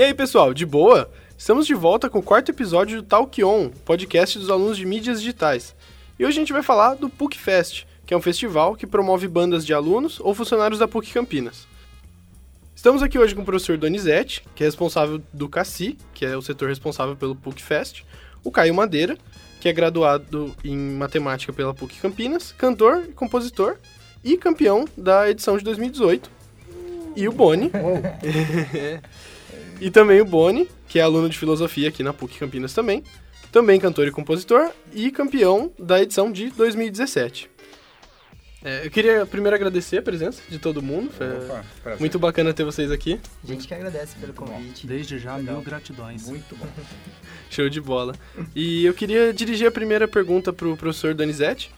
E aí, pessoal, de boa? Estamos de volta com o quarto episódio do Talk On, podcast dos alunos de mídias digitais. E hoje a gente vai falar do PUC Fest, que é um festival que promove bandas de alunos ou funcionários da PUC Campinas. Estamos aqui hoje com o professor Donizete, que é responsável do CACI, que é o setor responsável pelo PUC Fest, o Caio Madeira, que é graduado em matemática pela PUC Campinas, cantor e compositor e campeão da edição de 2018. E o Boni. e também o Boni, que é aluno de filosofia aqui na PUC Campinas também. Também cantor e compositor e campeão da edição de 2017. É, eu queria primeiro agradecer a presença de todo mundo. Foi Opa, muito bacana ter vocês aqui. A gente que agradece pelo convite. Desde já, Legal. mil gratidões. Muito bom. Show de bola. E eu queria dirigir a primeira pergunta para o professor Donizete.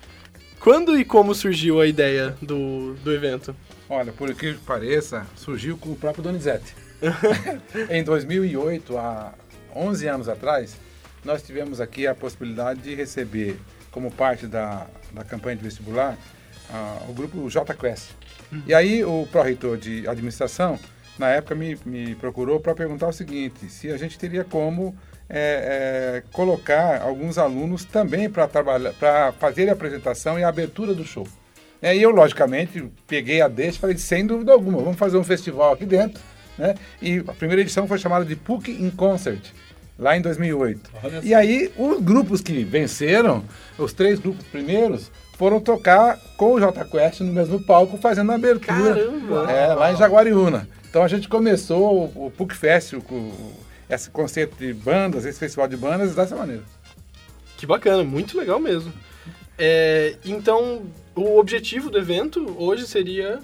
Quando e como surgiu a ideia do, do evento? Olha, por que pareça, surgiu com o próprio Donizete. em 2008, há 11 anos atrás, nós tivemos aqui a possibilidade de receber, como parte da, da campanha de vestibular, uh, o grupo JQuest. Uhum. E aí o pró-reitor de administração, na época, me, me procurou para perguntar o seguinte, se a gente teria como é, é, colocar alguns alunos também para trabalhar, para fazer a apresentação e a abertura do show. É, e eu, logicamente, peguei a deixa e falei, sem dúvida alguma, vamos fazer um festival aqui dentro. Né? E a primeira edição foi chamada de PUC in Concert, lá em 2008. E aí, os grupos que venceram, os três grupos primeiros, foram tocar com o J Quest no mesmo palco, fazendo a abertura. Caramba! É, lá em Jaguariúna. Então a gente começou o, o PUC Fest, o, esse conceito de bandas, esse festival de bandas, dessa maneira. Que bacana, muito legal mesmo. É, então, o objetivo do evento hoje seria.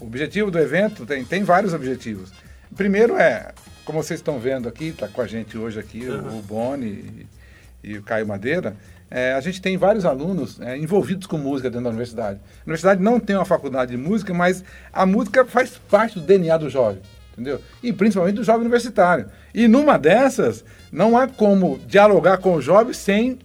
O objetivo do evento tem, tem vários objetivos. Primeiro é, como vocês estão vendo aqui, está com a gente hoje aqui uhum. o Boni e, e, o Caio Madeira, é, a gente tem vários alunos é, envolvidos com música dentro da universidade. A universidade não tem uma faculdade de música, mas a música faz parte do DNA do jovem entendeu? E principalmente do jovem universitário. E numa dessas, não há como dialogar com o jovem sem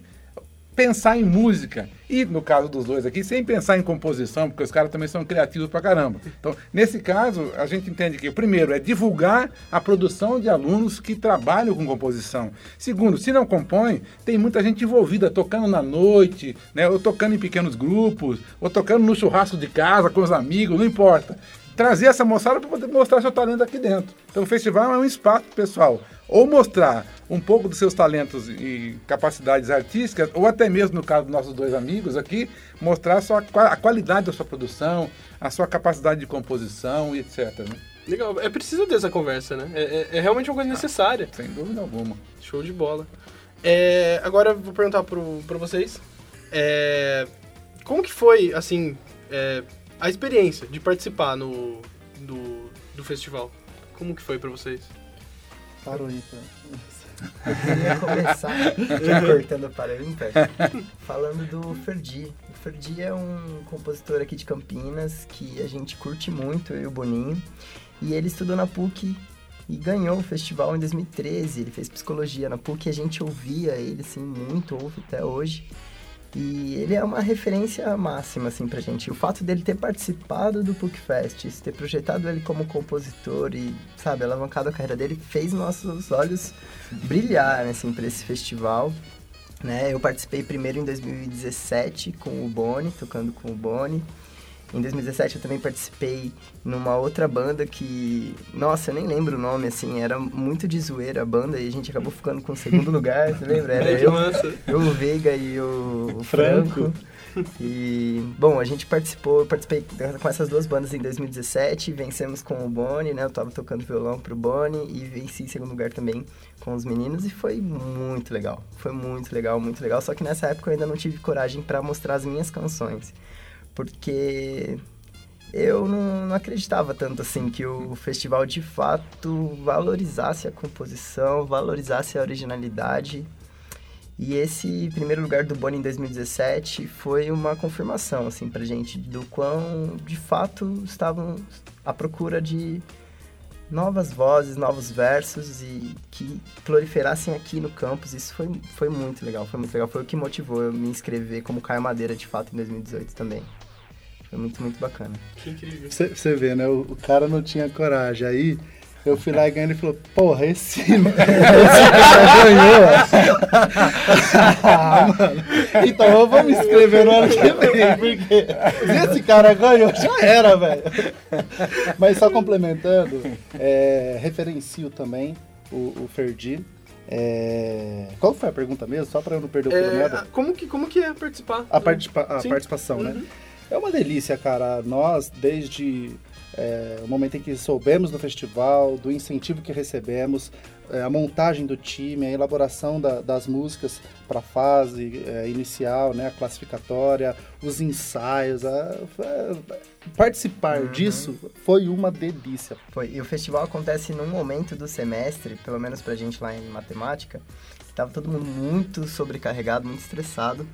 pensar em música. E no caso dos dois aqui, sem pensar em composição, porque os caras também são criativos pra caramba. Então, nesse caso, a gente entende que, primeiro, é divulgar a produção de alunos que trabalham com composição. Segundo, se não compõe, tem muita gente envolvida, tocando na noite, né, ou tocando em pequenos grupos, ou tocando no churrasco de casa com os amigos, não importa trazer essa moçada para poder mostrar seu talento aqui dentro. Então o festival é um espaço pessoal, ou mostrar um pouco dos seus talentos e capacidades artísticas, ou até mesmo no caso dos nossos dois amigos aqui, mostrar a, sua, a qualidade da sua produção, a sua capacidade de composição e etc. Né? Legal, é preciso ter essa conversa, né? É, é, é realmente uma coisa necessária. Sem dúvida alguma. Show de bola. É, agora vou perguntar para vocês. É, como que foi, assim, é, a experiência de participar no, do, do festival. Como que foi para vocês? Parou aí, Eu queria começar já cortando para o ímpar, falando do Ferdi. O Ferdi é um compositor aqui de Campinas que a gente curte muito, eu e o Boninho. E ele estudou na PUC e ganhou o festival em 2013. Ele fez psicologia na PUC e a gente ouvia ele assim muito, ouve até hoje. E ele é uma referência máxima, assim, pra gente. O fato dele ter participado do PUCFest, ter projetado ele como compositor e, sabe, alavancado a carreira dele, fez nossos olhos brilhar, assim, pra esse festival. Né? Eu participei primeiro em 2017 com o Boni, tocando com o Boni. Em 2017 eu também participei numa outra banda que, nossa, eu nem lembro o nome, assim, era muito de zoeira a banda e a gente acabou ficando com o segundo lugar, você lembra? Era eu, eu, o Veiga e o, o Franco. E, bom, a gente participou, eu participei com essas duas bandas em 2017, vencemos com o Boni, né? Eu tava tocando violão pro Boni e venci em segundo lugar também com os meninos e foi muito legal. Foi muito legal, muito legal. Só que nessa época eu ainda não tive coragem para mostrar as minhas canções porque eu não, não, acreditava tanto assim que o festival de fato valorizasse a composição, valorizasse a originalidade. E esse primeiro lugar do Boni em 2017 foi uma confirmação assim pra gente do quão de fato estavam à procura de novas vozes, novos versos e que proliferassem aqui no campus. Isso foi, foi muito legal, foi muito legal. Foi o que motivou eu me inscrever como Caio Madeira de fato em 2018 também. Foi muito, muito bacana. Que incrível. Você vê, né? O, o, cara não tinha coragem. Aí Eu fui lá e ganhei, ele falou, porra, esse, esse cara ganhou. ah, mano. Então eu vou me inscrever no ano que vem, porque se esse cara ganhou, já era, velho. Mas só complementando, é, referencio também o, o Ferdi. É, qual foi a pergunta mesmo? Só para eu não perder o É, é, como, que, como que é participar? a, participa a Sim. participação, né? Uhum. É uma delícia, cara. Nós, desde é, o momento em que soubemos do festival, do incentivo que recebemos, é, a montagem do time, a elaboração da- das músicas para a fase é, inicial, né, a classificatória, os ensaios, a- a- participar disso foi uma delícia. Foi. E o festival acontece num momento do semestre, pelo menos pra gente lá em matemática, que tava todo mundo muito sobrecarregado, muito estressado,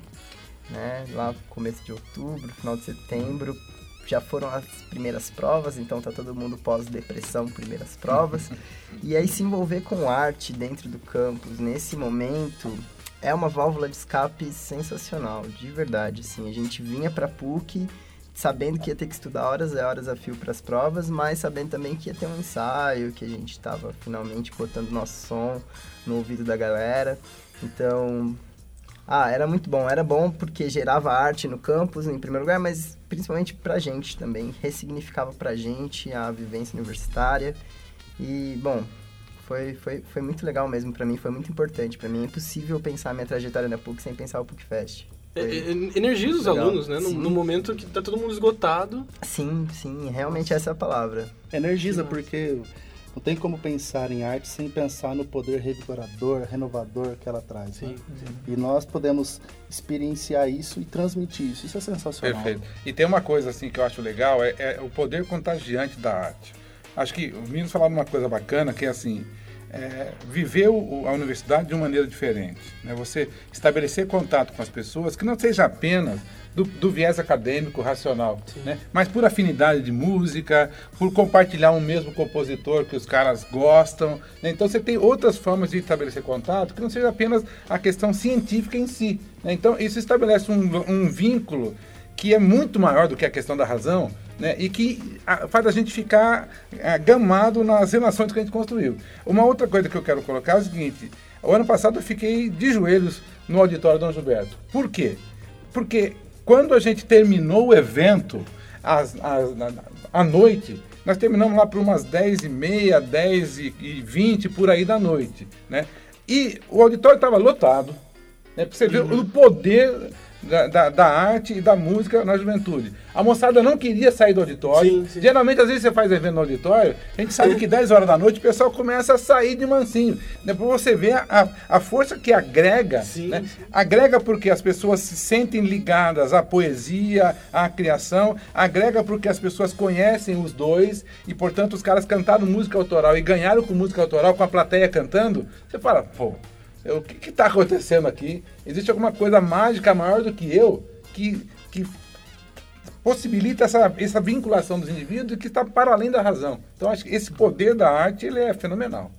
né? Lá começo de outubro, final de setembro, já foram as primeiras provas, então tá todo mundo pós-depressão, primeiras provas. e aí se envolver com arte dentro do campus, nesse momento, é uma válvula de escape sensacional, de verdade, assim. A gente vinha pra PUC sabendo que ia ter que estudar horas e horas a fio para as provas, mas sabendo também que ia ter um ensaio, que a gente estava finalmente botando nosso som no ouvido da galera. Então, ah, era muito bom. Era bom porque gerava arte no campus, em primeiro lugar, mas principalmente pra gente também. Ressignificava pra gente a vivência universitária. E, bom, foi, foi, foi muito legal mesmo pra mim, foi muito importante pra mim. É impossível pensar minha trajetória na PUC sem pensar o PUC Fest. É, Foi- é, energiza os Legal. alunos, né? No, no momento que tá todo mundo esgotado. Sim, sim, realmente essa é a palavra. Energiza, porque não tem como pensar em arte sem pensar no poder revigorador, renovador que ela traz. né? E nós podemos experienciar isso e transmitir isso. Isso é sensacional. Perfeito. E tem uma coisa assim que eu acho legal, é, é o poder contagiante da arte. Acho que os meninos falaram uma coisa bacana, que é assim, é, viver o- a universidade de uma maneira diferente. Né? Você estabelecer contato com as pessoas, que não seja apenas do, do viés acadêmico, racional, né? mas por afinidade de música, por compartilhar um mesmo compositor que os caras gostam. né? Então você tem outras formas de estabelecer contato que não seja apenas a questão científica em si. né? Então isso estabelece um, um vínculo que é muito maior do que a questão da razão, né? E que ah, faz a gente ficar ah, gamado nas relações que a gente construiu. Uma outra coisa que eu quero colocar é o seguinte: o ano passado eu fiquei de joelhos no auditório Dom Gilberto. Por quê? Porque quando a gente terminou o evento, às- às- na- à noite, nós terminamos lá por umas 10 e meia, 10 e e 20 por aí da noite, né? E o auditório estava lotado, né? Pra você ver o poder da, da, da arte e da música na juventude. A moçada não queria sair do auditório. Sim, sim. Geralmente, às vezes, você faz evento no auditório, a gente sabe que 10 horas da noite o pessoal começa a sair de mansinho. Depois você vê a, a força que agrega. Sim, né? Agrega porque as pessoas se sentem ligadas à poesia, à criação. Agrega porque as pessoas conhecem os dois e, portanto, os caras cantaram música autoral e ganharam com música autoral, com a plateia cantando. Você fala, pô, o que está acontecendo aqui? Existe alguma coisa mágica maior do que eu que, que possibilita essa, essa vinculação dos indivíduos que está para além da razão. Então, acho que esse poder da arte ele é fenomenal.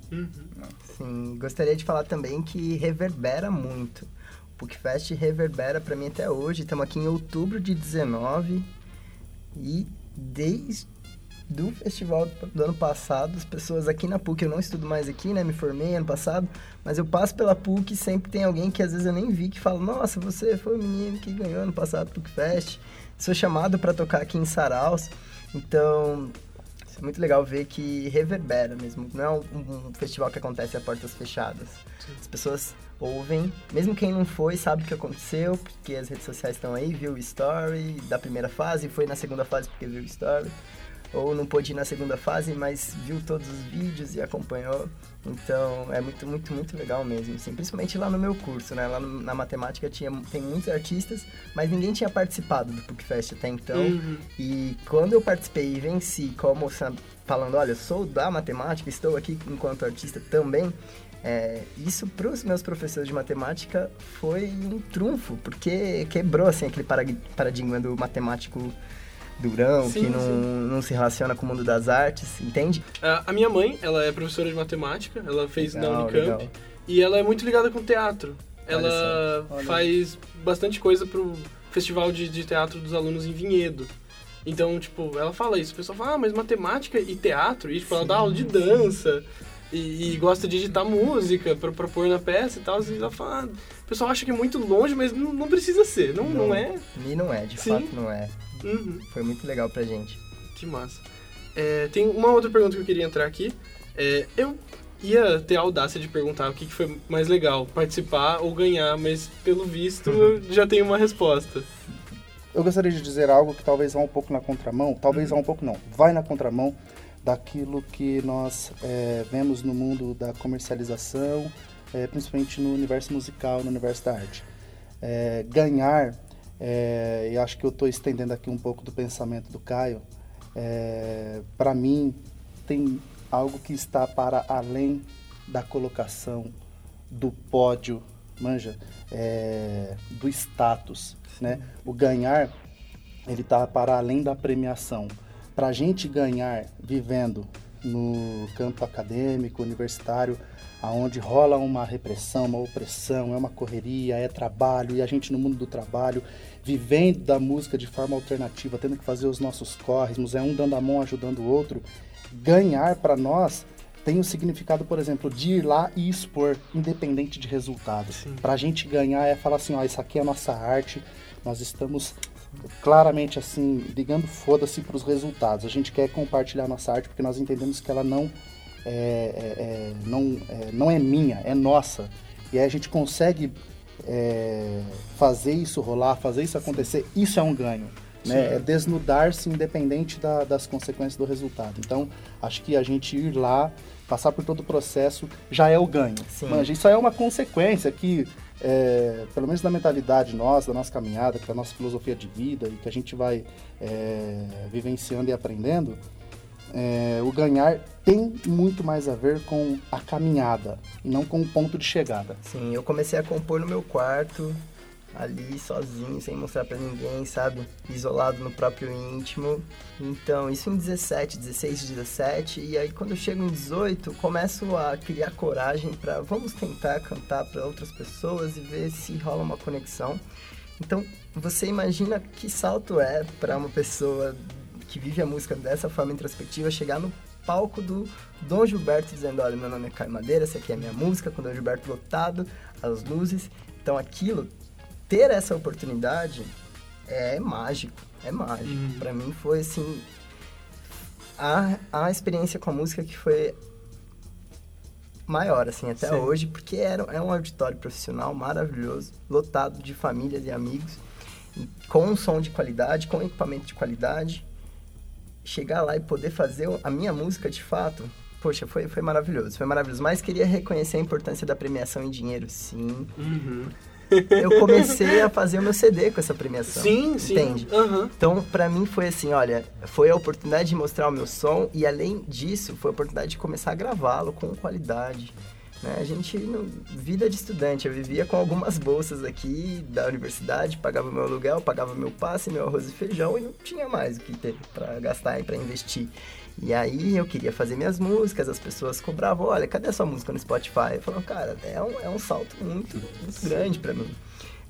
Sim, gostaria de falar também que reverbera muito. O PUCFest reverbera pra mim até hoje. Estamos aqui em outubro de 19 e desde do festival do ano passado, as pessoas aqui na PUC, eu não estudo mais aqui, né? Me formei ano passado, mas eu passo pela PUC e sempre tem alguém que às vezes eu nem vi que fala: Nossa, você foi o menino que ganhou ano passado o PUCFest. Sou chamado para tocar aqui em Saraus. Então, é muito legal ver que reverbera mesmo. Não é um, um festival que acontece a portas fechadas. As pessoas ouvem, mesmo quem não foi sabe o que aconteceu, porque as redes sociais estão aí, viu o story da primeira fase, foi na segunda fase porque viu o story. Ou não pôde ir na segunda fase, mas viu todos os vídeos e acompanhou. Então é muito, muito, muito legal mesmo. Assim, principalmente lá no meu curso, né? Lá no- na matemática tinha, tem muitos artistas, mas ninguém tinha participado do PUCFest até então. Uhum. E quando eu participei e venci, como falando, olha, eu sou da matemática, estou aqui enquanto artista também, é, isso para os meus professores de matemática foi um trunfo, porque quebrou assim, aquele paradigma do matemático durão, Sim, que não, sim. não se relaciona com o mundo das artes, entende? A minha mãe, ela é professora de matemática, ela fez na Legal, Unicamp legal. e ela é muito ligada com teatro. Ela olha. faz bastante coisa pro Festival de, de Teatro dos Alunos em Vinhedo. Então, tipo, ela fala isso. O pessoal fala, ah, mas matemática e teatro, e tipo, ela dá aula de dança. E, e gosta de editar música pra, pra pôr na peça e tal. E ela fala, ah, o pessoal acha que é muito longe, mas não, não precisa ser, não, não, é? E não é, de Sim. fato não é. Uhum. Foi muito legal pra gente. Que massa. É, tem uma outra pergunta que eu queria entrar aqui. É, eu ia ter a audácia de perguntar o que, que foi mais legal, participar ou ganhar, mas pelo visto eu já tenho uma resposta. Eu gostaria de dizer algo que talvez vá um pouco na contramão, talvez vá um pouco não, vai na contramão daquilo que nós é, vemos no mundo da comercialização, é, principalmente no universo musical, no universo da arte. É, ganhar, é, e acho que eu estou estendendo aqui um pouco do pensamento do Caio, para mim tem algo que está para além da colocação, do pódio, manja, é, do status, né? O ganhar, ele está para além da premiação. Para a gente ganhar vivendo no campo acadêmico, universitário, aonde rola uma repressão, uma opressão, é uma correria, é trabalho, e a gente no mundo do trabalho, vivendo da música de forma alternativa, tendo que fazer os nossos corres, é um dando a mão ajudando o outro, ganhar para nós tem o significado, por exemplo, de ir lá e expor, independente de resultado. Para a gente ganhar é falar assim, ó, isso aqui é a nossa arte, nós estamos claramente assim, ligando foda-se para os resultados. A gente quer compartilhar nossa arte porque nós entendemos que ela não é, é, é não, é, não é minha, é nossa. E aí a gente consegue é, fazer isso rolar, fazer isso acontecer, isso é um ganho. Né? É desnudar-se independente da, das consequências do resultado. Então, acho que a gente ir lá, passar por todo o processo, já é o ganho. Sim. Manja, isso é uma consequência que, é, pelo menos na mentalidade nossa, da nossa caminhada, da nossa filosofia de vida e que a gente vai é, vivenciando e aprendendo, é, o ganhar tem muito mais a ver com a caminhada e não com o ponto de chegada. Sim, eu comecei a compor no meu quarto, ali sozinho, sem mostrar para ninguém, sabe? Isolado no próprio íntimo. Então, isso em 17, 16, 17, e aí quando eu chego em 18, começo a criar coragem para vamos tentar cantar para outras pessoas e ver se rola uma conexão. Então, você imagina que salto é para uma pessoa que vive a música dessa forma introspectiva chegar no palco do Dom Gilberto dizendo, olha, meu nome é Caio Madeira, essa aqui é a minha música, com o Dom Gilberto lotado, as luzes. Então aquilo ter essa oportunidade é mágico, é mágico. Uhum. Para mim foi assim a, a experiência com a música que foi maior assim até Sim. hoje, porque era é um auditório profissional maravilhoso, lotado de famílias e amigos, com um som de qualidade, com equipamento de qualidade. Chegar lá e poder fazer a minha música de fato, poxa, foi, foi maravilhoso, foi maravilhoso. Mas queria reconhecer a importância da premiação em dinheiro, sim. Uhum eu comecei a fazer o meu CD com essa premiação. Sim, sim. Entende? Uhum. Então, para mim foi assim, olha, foi a oportunidade de mostrar o meu som e além disso, foi a oportunidade de começar a gravá-lo com qualidade. Né? A gente, no, vida de estudante, eu vivia com algumas bolsas aqui da universidade, pagava meu aluguel, pagava meu passe, meu arroz e feijão e não tinha mais o que ter para gastar e para investir. E aí eu queria fazer minhas músicas, as pessoas cobravam, olha, cadê a sua música no Spotify? Eu falava, cara, é um, é um salto muito, muito grande para mim.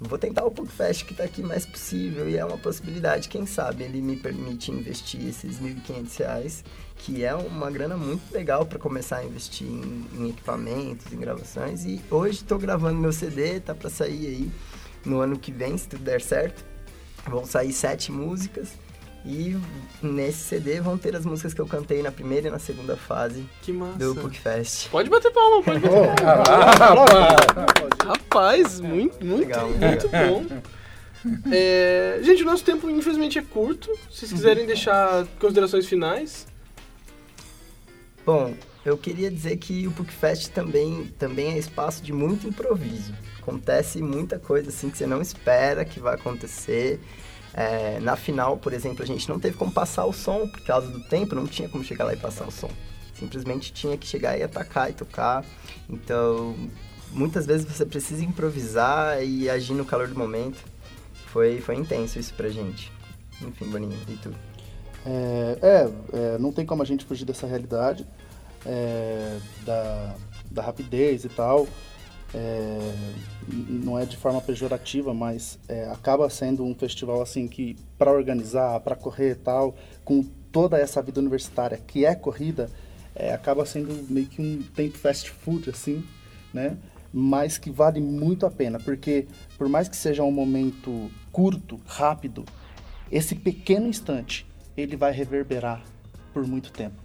Vou tentar o PUCFest que está aqui mais possível e é uma possibilidade, quem sabe ele me permite investir esses R$ 1.500, que é uma grana muito legal para começar a investir em, em, equipamentos, em gravações. E hoje estou gravando meu CD, tá para sair aí no ano que vem, se tudo der certo. Vão sair sete músicas e nesse CD vão ter as músicas que eu cantei na primeira e na segunda fase que massa. do. Pode bater palma, pode bater palma. Rapaz, muito, muito, legal, muito bom. É, gente, o nosso tempo infelizmente é curto. Se vocês quiserem deixar considerações finais. Bom, eu queria dizer que o PUCFest também, também é espaço de muito improviso. Acontece muita coisa assim que você não espera que vai acontecer. É, na final, por exemplo, a gente não teve como passar o som, por causa do tempo, não tinha como chegar lá e passar o som. Simplesmente tinha que chegar e atacar e tocar. Então, muitas vezes você precisa improvisar e agir no calor do momento. Foi, foi intenso isso pra gente. Enfim, Boninho, e tu? É, é, é não tem como a gente fugir dessa realidade, é, da, da rapidez e tal. É, não é de forma pejorativa, mas é, acaba sendo um festival assim que para organizar, para correr e tal, com toda essa vida universitária que é corrida, é, acaba sendo meio que um tempo fast food assim, né? Mas que vale muito a pena, porque por mais que seja um momento curto, rápido, esse pequeno instante ele vai reverberar por muito tempo.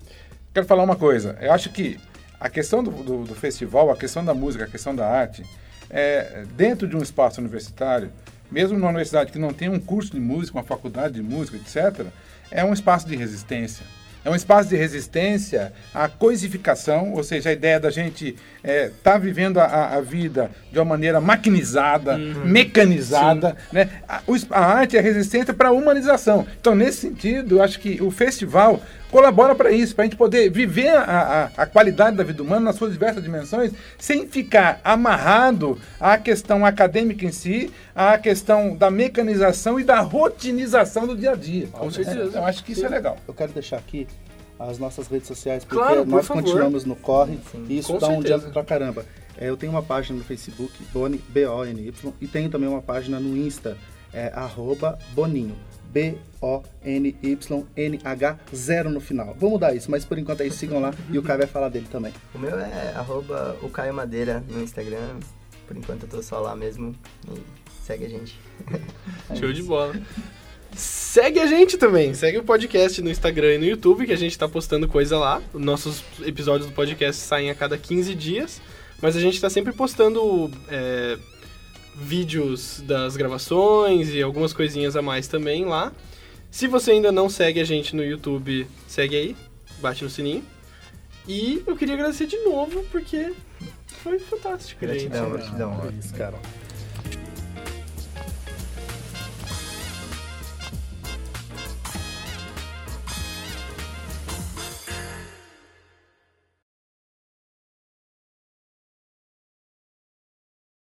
Quero falar uma coisa. Eu acho que a questão do, do, do festival, a questão da música, a questão da arte, é, dentro de um espaço universitário, mesmo numa universidade que não tem um curso de música, uma faculdade de música, etc., é um espaço de resistência. É um espaço de resistência à coisificação, ou seja, a ideia da gente estar é, tá vivendo a, a, vida de uma maneira maquinizada, uhum. mecanizada. Né? A, a, arte é resistência para a humanização. Então, nesse sentido, eu acho que o festival colabora para isso, para a gente poder viver a, a, a, qualidade da vida humana nas suas diversas dimensões, sem ficar amarrado à questão acadêmica em si, à questão da mecanização e da rotinização do dia a dia. Com certeza. eu acho que isso é legal. Eu quero deixar aqui as nossas redes sociais, porque claro, por nós favor. continuamos no corre Sim, e isso dá certeza. um diante pra caramba. É, eu tenho uma página no Facebook, Boni, B-O-N-Y, e tenho também uma página no Insta, é, arroba Boninho. B-O-N-Y-N-H, zero no final. Vou mudar isso, mas por enquanto aí sigam lá e o Caio vai falar dele também. O meu é arroba o Caio Madeira no Instagram. Por enquanto eu tô só lá mesmo. E segue a gente. Show de bola. Segue a gente também. Segue o podcast no Instagram e no YouTube, que a gente tá postando coisa lá. Nossos episódios do podcast saem a cada 15 dias. Mas a gente tá sempre postando é, vídeos das gravações e algumas coisinhas a mais também lá. Se você ainda não segue a gente no YouTube, segue aí, bate no sininho. E eu queria agradecer de novo, porque foi fantástico, gratidão, gente. Gratidão, gratidão. É isso, cara.